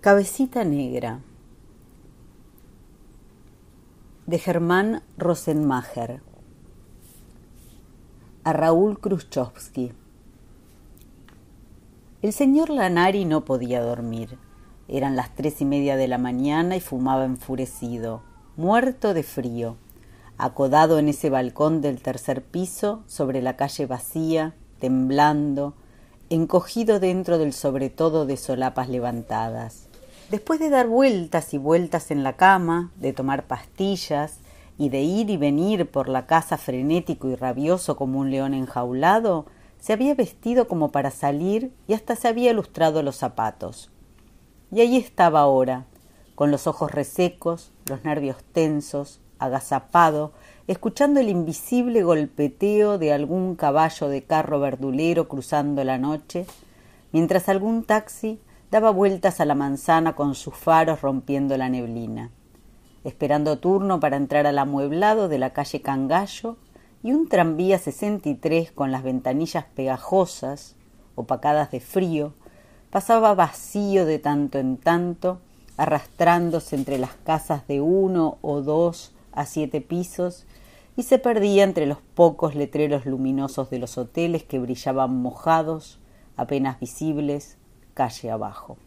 Cabecita Negra de Germán Rosenmacher a Raúl Khrushchevsky El señor Lanari no podía dormir. Eran las tres y media de la mañana y fumaba enfurecido, muerto de frío, acodado en ese balcón del tercer piso, sobre la calle vacía, temblando, encogido dentro del sobretodo de solapas levantadas Después de dar vueltas y vueltas en la cama, de tomar pastillas y de ir y venir por la casa frenético y rabioso como un león enjaulado, se había vestido como para salir y hasta se había lustrado los zapatos. Y allí estaba ahora, con los ojos resecos, los nervios tensos, agazapado, escuchando el invisible golpeteo de algún caballo de carro verdulero cruzando la noche, mientras algún taxi daba vueltas a la manzana con sus faros rompiendo la neblina, esperando turno para entrar al amueblado de la calle Cangallo y un tranvía 63 con las ventanillas pegajosas, opacadas de frío, pasaba vacío de tanto en tanto, arrastrándose entre las casas de uno o dos a siete pisos y se perdía entre los pocos letreros luminosos de los hoteles que brillaban mojados, apenas visibles, calle abajo.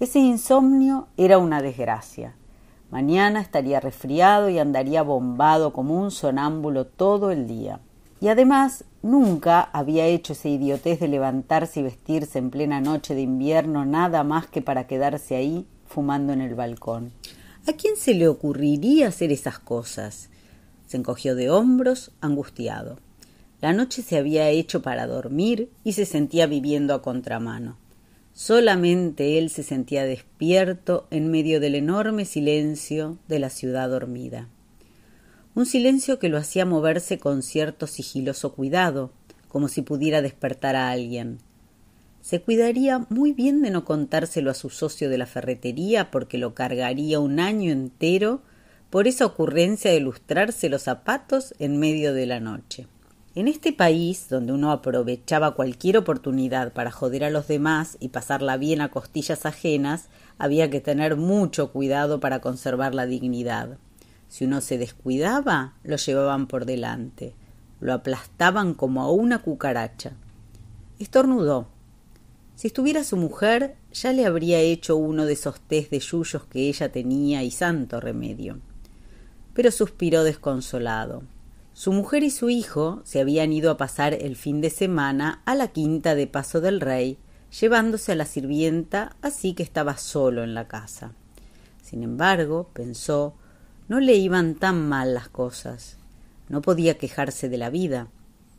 Ese insomnio era una desgracia. Mañana estaría resfriado y andaría bombado como un sonámbulo todo el día. Y además nunca había hecho esa idiotez de levantarse y vestirse en plena noche de invierno nada más que para quedarse ahí fumando en el balcón. ¿A quién se le ocurriría hacer esas cosas? Se encogió de hombros, angustiado. La noche se había hecho para dormir y se sentía viviendo a contramano. Solamente él se sentía despierto en medio del enorme silencio de la ciudad dormida. Un silencio que lo hacía moverse con cierto sigiloso cuidado, como si pudiera despertar a alguien. Se cuidaría muy bien de no contárselo a su socio de la ferretería porque lo cargaría un año entero por esa ocurrencia de lustrarse los zapatos en medio de la noche. En este país, donde uno aprovechaba cualquier oportunidad para joder a los demás y pasarla bien a costillas ajenas, había que tener mucho cuidado para conservar la dignidad. Si uno se descuidaba, lo llevaban por delante, lo aplastaban como a una cucaracha. Estornudó. Si estuviera su mujer, ya le habría hecho uno de esos test de yuyos que ella tenía y santo remedio. Pero suspiró desconsolado. Su mujer y su hijo se habían ido a pasar el fin de semana a la quinta de Paso del Rey, llevándose a la sirvienta, así que estaba solo en la casa. Sin embargo, pensó, no le iban tan mal las cosas. No podía quejarse de la vida.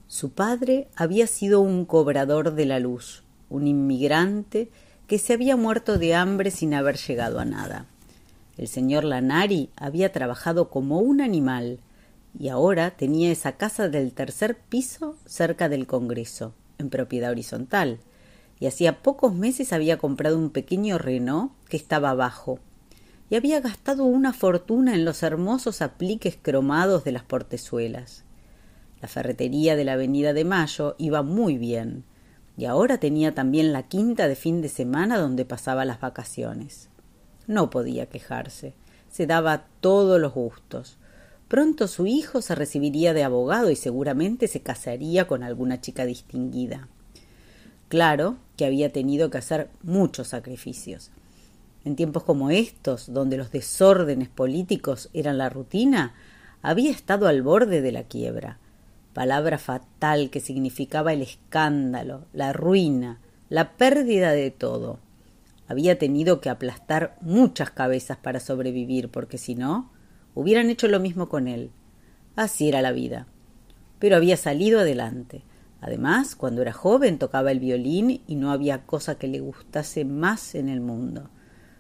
Su padre había sido un cobrador de la luz, un inmigrante que se había muerto de hambre sin haber llegado a nada. El señor Lanari había trabajado como un animal, y ahora tenía esa casa del tercer piso cerca del Congreso, en propiedad horizontal, y hacía pocos meses había comprado un pequeño Renault que estaba abajo, y había gastado una fortuna en los hermosos apliques cromados de las portezuelas. La ferretería de la Avenida de Mayo iba muy bien, y ahora tenía también la quinta de fin de semana donde pasaba las vacaciones. No podía quejarse, se daba todos los gustos, Pronto su hijo se recibiría de abogado y seguramente se casaría con alguna chica distinguida. Claro que había tenido que hacer muchos sacrificios. En tiempos como estos, donde los desórdenes políticos eran la rutina, había estado al borde de la quiebra, palabra fatal que significaba el escándalo, la ruina, la pérdida de todo. Había tenido que aplastar muchas cabezas para sobrevivir, porque si no, hubieran hecho lo mismo con él. Así era la vida. Pero había salido adelante. Además, cuando era joven tocaba el violín y no había cosa que le gustase más en el mundo.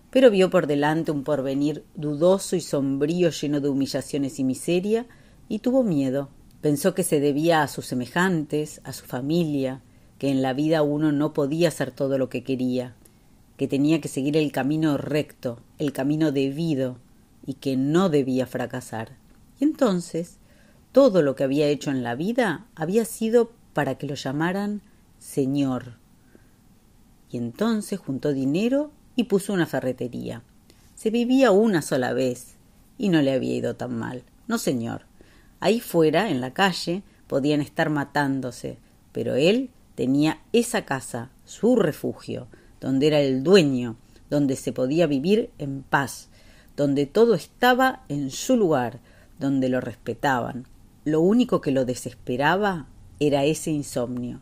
Pero vio por delante un porvenir dudoso y sombrío lleno de humillaciones y miseria, y tuvo miedo. Pensó que se debía a sus semejantes, a su familia, que en la vida uno no podía hacer todo lo que quería, que tenía que seguir el camino recto, el camino debido, y que no debía fracasar. Y entonces todo lo que había hecho en la vida había sido para que lo llamaran Señor. y entonces juntó dinero y puso una ferretería. Se vivía una sola vez y no le había ido tan mal. No, señor. Ahí fuera, en la calle, podían estar matándose, pero él tenía esa casa, su refugio, donde era el dueño, donde se podía vivir en paz, donde todo estaba en su lugar, donde lo respetaban. Lo único que lo desesperaba era ese insomnio.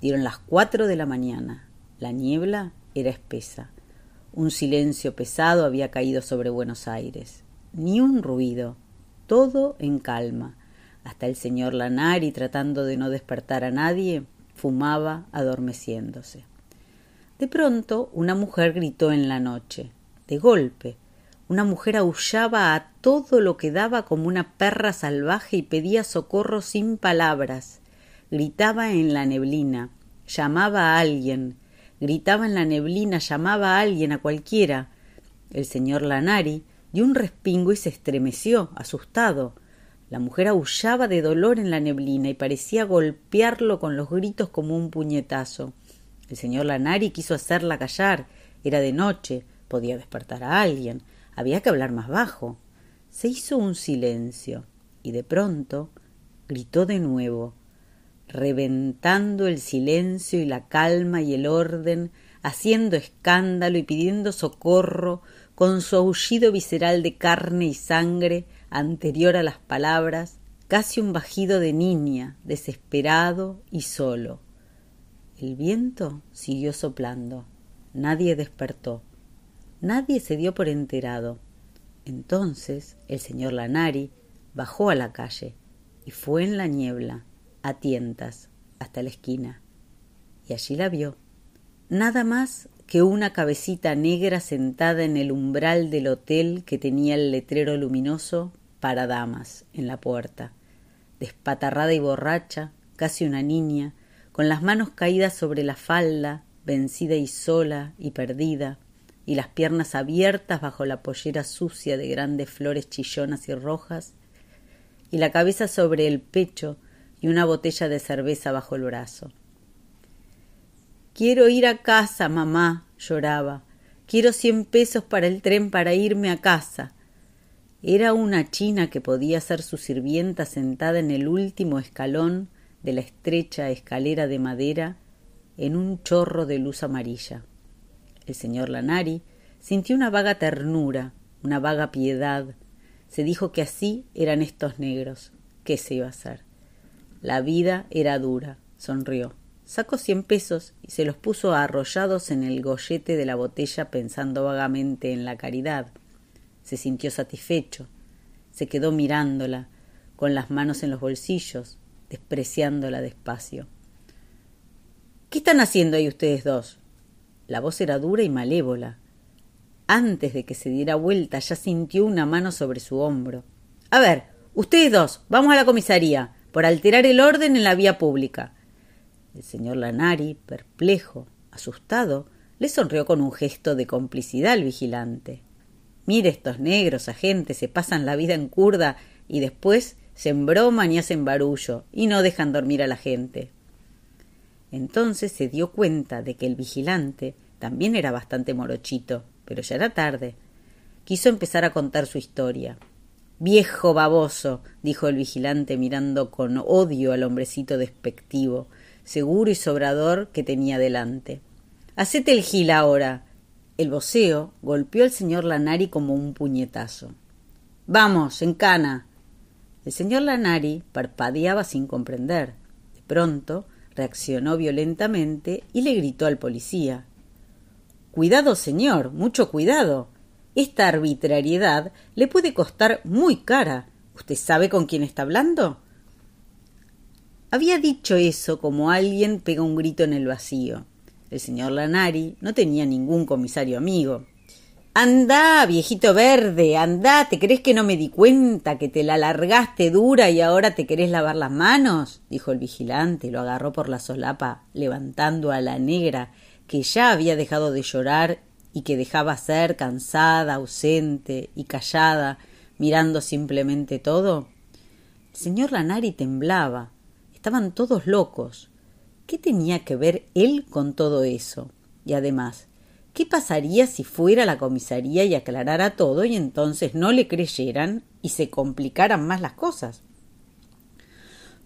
Dieron las cuatro de la mañana. La niebla era espesa. Un silencio pesado había caído sobre Buenos Aires. Ni un ruido. Todo en calma. Hasta el señor Lanari, tratando de no despertar a nadie, fumaba adormeciéndose. De pronto una mujer gritó en la noche. De golpe. Una mujer aullaba a todo lo que daba como una perra salvaje y pedía socorro sin palabras. Gritaba en la neblina, llamaba a alguien, gritaba en la neblina, llamaba a alguien, a cualquiera. El señor Lanari dio un respingo y se estremeció, asustado. La mujer aullaba de dolor en la neblina y parecía golpearlo con los gritos como un puñetazo. El señor Lanari quiso hacerla callar. Era de noche, podía despertar a alguien. Había que hablar más bajo. Se hizo un silencio y de pronto gritó de nuevo, reventando el silencio y la calma y el orden, haciendo escándalo y pidiendo socorro, con su aullido visceral de carne y sangre anterior a las palabras, casi un bajido de niña, desesperado y solo. El viento siguió soplando. Nadie despertó. Nadie se dio por enterado. Entonces el señor Lanari bajó a la calle y fue en la niebla, a tientas, hasta la esquina. Y allí la vio. Nada más que una cabecita negra sentada en el umbral del hotel que tenía el letrero luminoso para damas en la puerta, despatarrada y borracha, casi una niña, con las manos caídas sobre la falda, vencida y sola y perdida, y las piernas abiertas bajo la pollera sucia de grandes flores chillonas y rojas, y la cabeza sobre el pecho y una botella de cerveza bajo el brazo. Quiero ir a casa, mamá, lloraba. Quiero cien pesos para el tren para irme a casa. Era una china que podía ser su sirvienta sentada en el último escalón de la estrecha escalera de madera en un chorro de luz amarilla. El señor Lanari sintió una vaga ternura, una vaga piedad. Se dijo que así eran estos negros. ¿Qué se iba a hacer? La vida era dura. Sonrió. Sacó cien pesos y se los puso arrollados en el gollete de la botella pensando vagamente en la caridad. Se sintió satisfecho. Se quedó mirándola, con las manos en los bolsillos, despreciándola despacio. ¿Qué están haciendo ahí ustedes dos? La voz era dura y malévola. Antes de que se diera vuelta ya sintió una mano sobre su hombro. A ver, ustedes dos, vamos a la comisaría, por alterar el orden en la vía pública. El señor Lanari, perplejo, asustado, le sonrió con un gesto de complicidad al vigilante. Mire estos negros agentes, se pasan la vida en curda y después se embroman y hacen barullo y no dejan dormir a la gente. Entonces se dio cuenta de que el vigilante también era bastante morochito, pero ya era tarde. Quiso empezar a contar su historia. Viejo baboso, dijo el vigilante mirando con odio al hombrecito despectivo, seguro y sobrador que tenía delante. Hacete el gil ahora. El voceo golpeó al señor Lanari como un puñetazo. Vamos, en cana. El señor Lanari parpadeaba sin comprender. De pronto reaccionó violentamente y le gritó al policía Cuidado, señor, mucho cuidado. Esta arbitrariedad le puede costar muy cara. ¿Usted sabe con quién está hablando? Había dicho eso como alguien pega un grito en el vacío. El señor Lanari no tenía ningún comisario amigo. Anda, viejito verde, anda, ¿te crees que no me di cuenta que te la largaste dura y ahora te querés lavar las manos? dijo el vigilante y lo agarró por la solapa, levantando a la negra, que ya había dejado de llorar y que dejaba ser cansada, ausente y callada, mirando simplemente todo. El señor Lanari temblaba. Estaban todos locos. ¿Qué tenía que ver él con todo eso? Y además, ¿qué pasaría si fuera a la comisaría y aclarara todo y entonces no le creyeran y se complicaran más las cosas?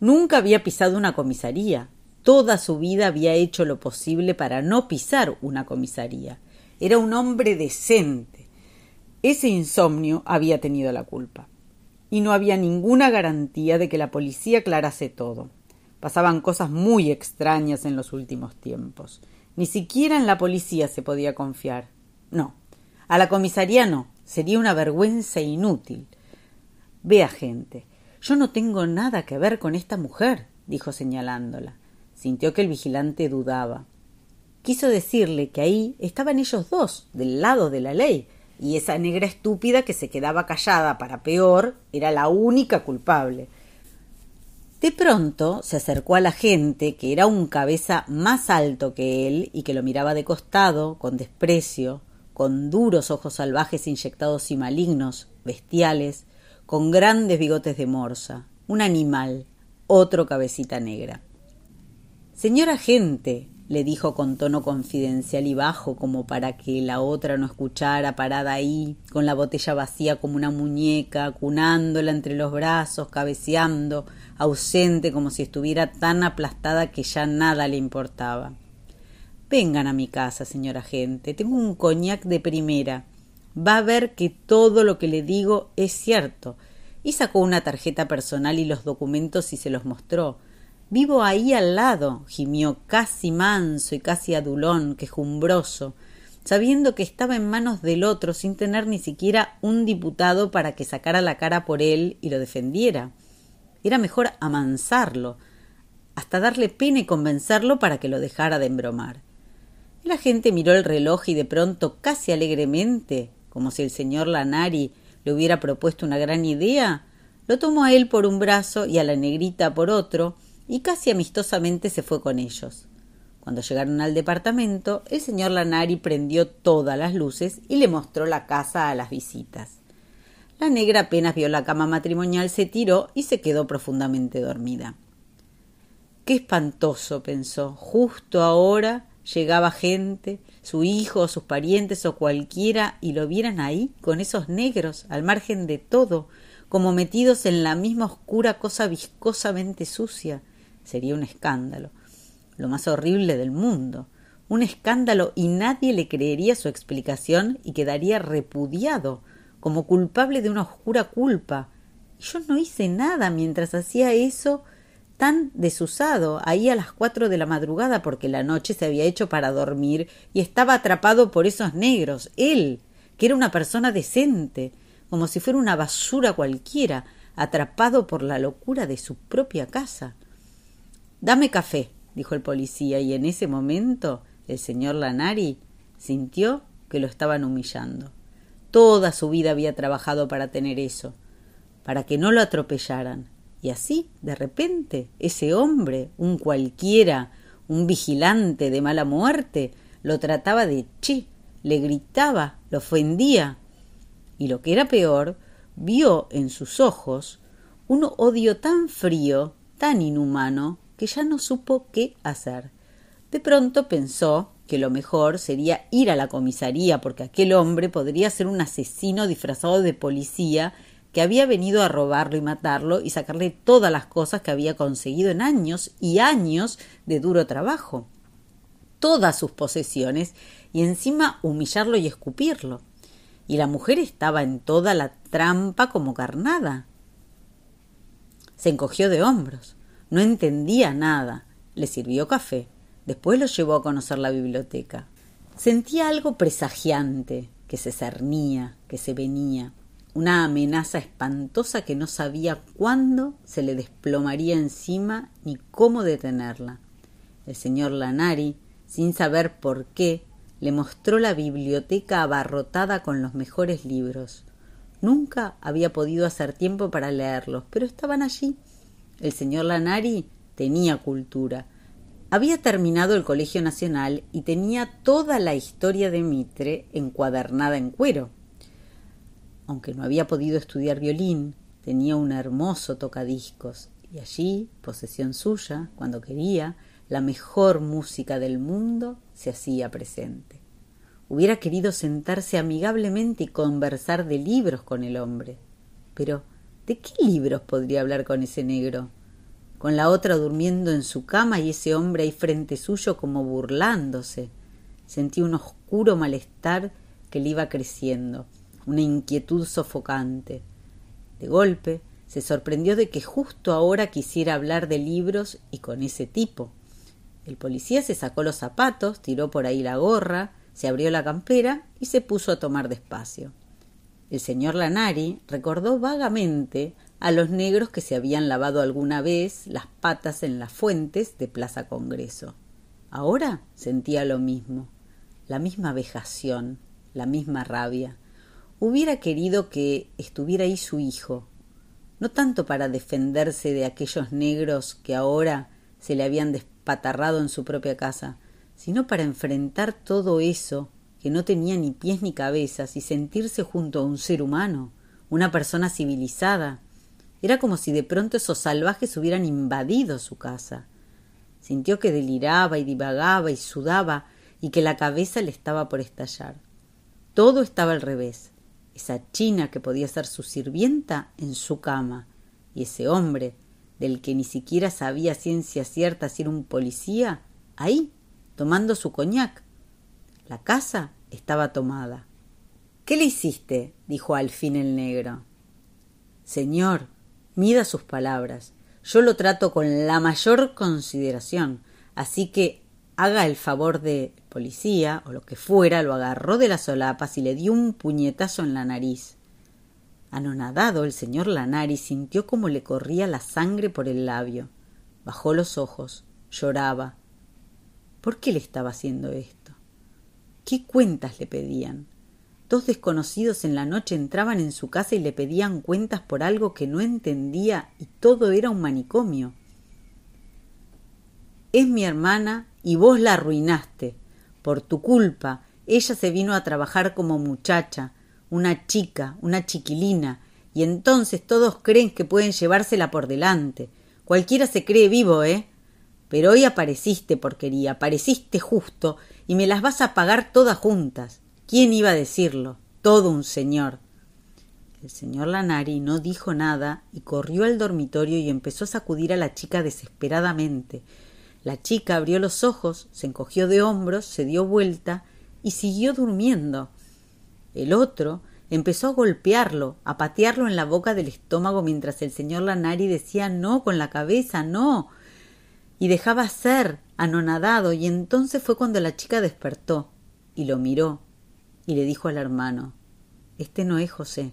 Nunca había pisado una comisaría. Toda su vida había hecho lo posible para no pisar una comisaría. Era un hombre decente. Ese insomnio había tenido la culpa. Y no había ninguna garantía de que la policía aclarase todo. Pasaban cosas muy extrañas en los últimos tiempos. Ni siquiera en la policía se podía confiar. No. A la comisaría no. Sería una vergüenza inútil. Vea, gente. Yo no tengo nada que ver con esta mujer, dijo señalándola. Sintió que el vigilante dudaba. Quiso decirle que ahí estaban ellos dos, del lado de la ley, y esa negra estúpida que se quedaba callada para peor era la única culpable. De pronto se acercó a la gente, que era un cabeza más alto que él y que lo miraba de costado, con desprecio, con duros ojos salvajes inyectados y malignos, bestiales, con grandes bigotes de morsa, un animal, otro cabecita negra. Señora gente, le dijo con tono confidencial y bajo, como para que la otra no escuchara, parada ahí, con la botella vacía como una muñeca, cunándola entre los brazos, cabeceando, ausente como si estuviera tan aplastada que ya nada le importaba. Vengan a mi casa, señora gente, tengo un coñac de primera va a ver que todo lo que le digo es cierto. Y sacó una tarjeta personal y los documentos y se los mostró. Vivo ahí al lado, gimió casi manso y casi adulón, quejumbroso, sabiendo que estaba en manos del otro sin tener ni siquiera un diputado para que sacara la cara por él y lo defendiera. Era mejor amansarlo, hasta darle pena y convencerlo para que lo dejara de embromar. La gente miró el reloj y de pronto, casi alegremente, como si el señor Lanari le hubiera propuesto una gran idea, lo tomó a él por un brazo y a la negrita por otro, y casi amistosamente se fue con ellos. Cuando llegaron al departamento, el señor Lanari prendió todas las luces y le mostró la casa a las visitas. La negra apenas vio la cama matrimonial, se tiró y se quedó profundamente dormida. Qué espantoso, pensó, justo ahora llegaba gente, su hijo o sus parientes o cualquiera, y lo vieran ahí, con esos negros, al margen de todo, como metidos en la misma oscura cosa viscosamente sucia, sería un escándalo, lo más horrible del mundo, un escándalo y nadie le creería su explicación y quedaría repudiado, como culpable de una oscura culpa. Yo no hice nada mientras hacía eso tan desusado ahí a las cuatro de la madrugada porque la noche se había hecho para dormir y estaba atrapado por esos negros, él, que era una persona decente, como si fuera una basura cualquiera, atrapado por la locura de su propia casa. Dame café, dijo el policía, y en ese momento el señor Lanari sintió que lo estaban humillando. Toda su vida había trabajado para tener eso, para que no lo atropellaran, y así, de repente, ese hombre, un cualquiera, un vigilante de mala muerte, lo trataba de chi, le gritaba, lo ofendía. Y lo que era peor, vio en sus ojos un odio tan frío, tan inhumano, que ya no supo qué hacer. De pronto pensó que lo mejor sería ir a la comisaría porque aquel hombre podría ser un asesino disfrazado de policía que había venido a robarlo y matarlo y sacarle todas las cosas que había conseguido en años y años de duro trabajo, todas sus posesiones, y encima humillarlo y escupirlo. Y la mujer estaba en toda la trampa como carnada. Se encogió de hombros, no entendía nada, le sirvió café, después lo llevó a conocer la biblioteca. Sentía algo presagiante, que se cernía, que se venía una amenaza espantosa que no sabía cuándo se le desplomaría encima ni cómo detenerla. El señor Lanari, sin saber por qué, le mostró la biblioteca abarrotada con los mejores libros. Nunca había podido hacer tiempo para leerlos, pero estaban allí. El señor Lanari tenía cultura. Había terminado el Colegio Nacional y tenía toda la historia de Mitre encuadernada en cuero aunque no había podido estudiar violín, tenía un hermoso tocadiscos, y allí, posesión suya, cuando quería, la mejor música del mundo se hacía presente. Hubiera querido sentarse amigablemente y conversar de libros con el hombre. Pero, ¿de qué libros podría hablar con ese negro? Con la otra durmiendo en su cama y ese hombre ahí frente suyo como burlándose. Sentí un oscuro malestar que le iba creciendo, una inquietud sofocante. De golpe se sorprendió de que justo ahora quisiera hablar de libros y con ese tipo. El policía se sacó los zapatos, tiró por ahí la gorra, se abrió la campera y se puso a tomar despacio. El señor Lanari recordó vagamente a los negros que se habían lavado alguna vez las patas en las fuentes de Plaza Congreso. Ahora sentía lo mismo, la misma vejación, la misma rabia. Hubiera querido que estuviera ahí su hijo, no tanto para defenderse de aquellos negros que ahora se le habían despatarrado en su propia casa, sino para enfrentar todo eso que no tenía ni pies ni cabezas y sentirse junto a un ser humano, una persona civilizada. Era como si de pronto esos salvajes hubieran invadido su casa. Sintió que deliraba y divagaba y sudaba y que la cabeza le estaba por estallar. Todo estaba al revés. Esa china que podía ser su sirvienta en su cama y ese hombre del que ni siquiera sabía ciencia cierta si era un policía, ahí, tomando su coñac. La casa estaba tomada. ¿Qué le hiciste? dijo al fin el negro. Señor, mida sus palabras. Yo lo trato con la mayor consideración, así que haga el favor de policía o lo que fuera, lo agarró de las solapas y le dio un puñetazo en la nariz. Anonadado, el señor Lanari sintió como le corría la sangre por el labio. Bajó los ojos, lloraba. ¿Por qué le estaba haciendo esto? ¿Qué cuentas le pedían? Dos desconocidos en la noche entraban en su casa y le pedían cuentas por algo que no entendía y todo era un manicomio. Es mi hermana y vos la arruinaste. Por tu culpa, ella se vino a trabajar como muchacha, una chica, una chiquilina, y entonces todos creen que pueden llevársela por delante. Cualquiera se cree vivo, ¿eh? Pero hoy apareciste, porquería, apareciste justo, y me las vas a pagar todas juntas. ¿Quién iba a decirlo? Todo un señor. El señor Lanari no dijo nada y corrió al dormitorio y empezó a sacudir a la chica desesperadamente. La chica abrió los ojos, se encogió de hombros, se dio vuelta y siguió durmiendo. El otro empezó a golpearlo, a patearlo en la boca del estómago mientras el señor Lanari decía no con la cabeza, no. Y dejaba ser, anonadado, y entonces fue cuando la chica despertó y lo miró y le dijo al hermano Este no es José.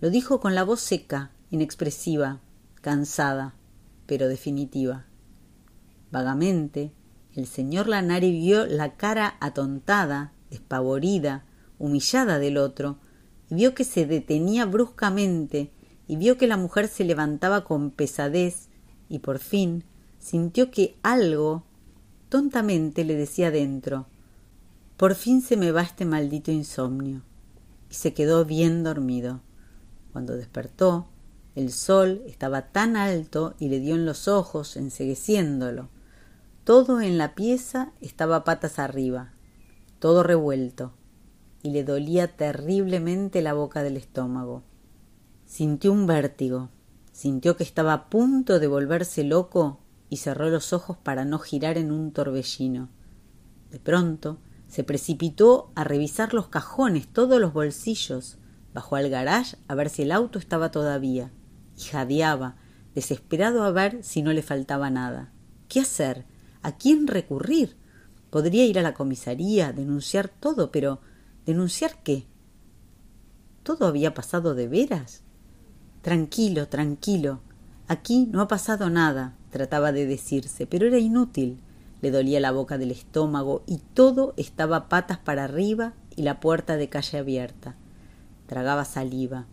Lo dijo con la voz seca, inexpresiva, cansada, pero definitiva. Vagamente, el señor Lanari vio la cara atontada, despavorida, humillada del otro, y vio que se detenía bruscamente, y vio que la mujer se levantaba con pesadez, y por fin sintió que algo tontamente le decía dentro Por fin se me va este maldito insomnio. y se quedó bien dormido. Cuando despertó, el sol estaba tan alto y le dio en los ojos, ensegueciéndolo. Todo en la pieza estaba patas arriba, todo revuelto, y le dolía terriblemente la boca del estómago. Sintió un vértigo, sintió que estaba a punto de volverse loco y cerró los ojos para no girar en un torbellino. De pronto se precipitó a revisar los cajones, todos los bolsillos, bajó al garage a ver si el auto estaba todavía, y jadeaba, desesperado a ver si no le faltaba nada. ¿Qué hacer? ¿A quién recurrir? Podría ir a la comisaría, denunciar todo, pero ¿Denunciar qué? ¿Todo había pasado de veras? Tranquilo, tranquilo. Aquí no ha pasado nada, trataba de decirse, pero era inútil. Le dolía la boca del estómago y todo estaba patas para arriba y la puerta de calle abierta. Tragaba saliva.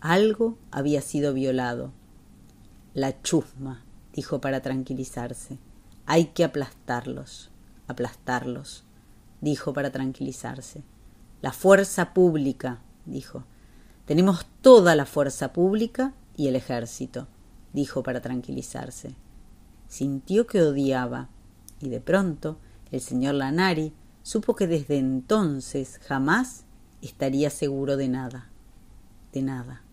Algo había sido violado. La chusma, dijo para tranquilizarse. Hay que aplastarlos, aplastarlos, dijo para tranquilizarse. La fuerza pública, dijo. Tenemos toda la fuerza pública y el ejército, dijo para tranquilizarse. Sintió que odiaba, y de pronto el señor Lanari supo que desde entonces jamás estaría seguro de nada, de nada.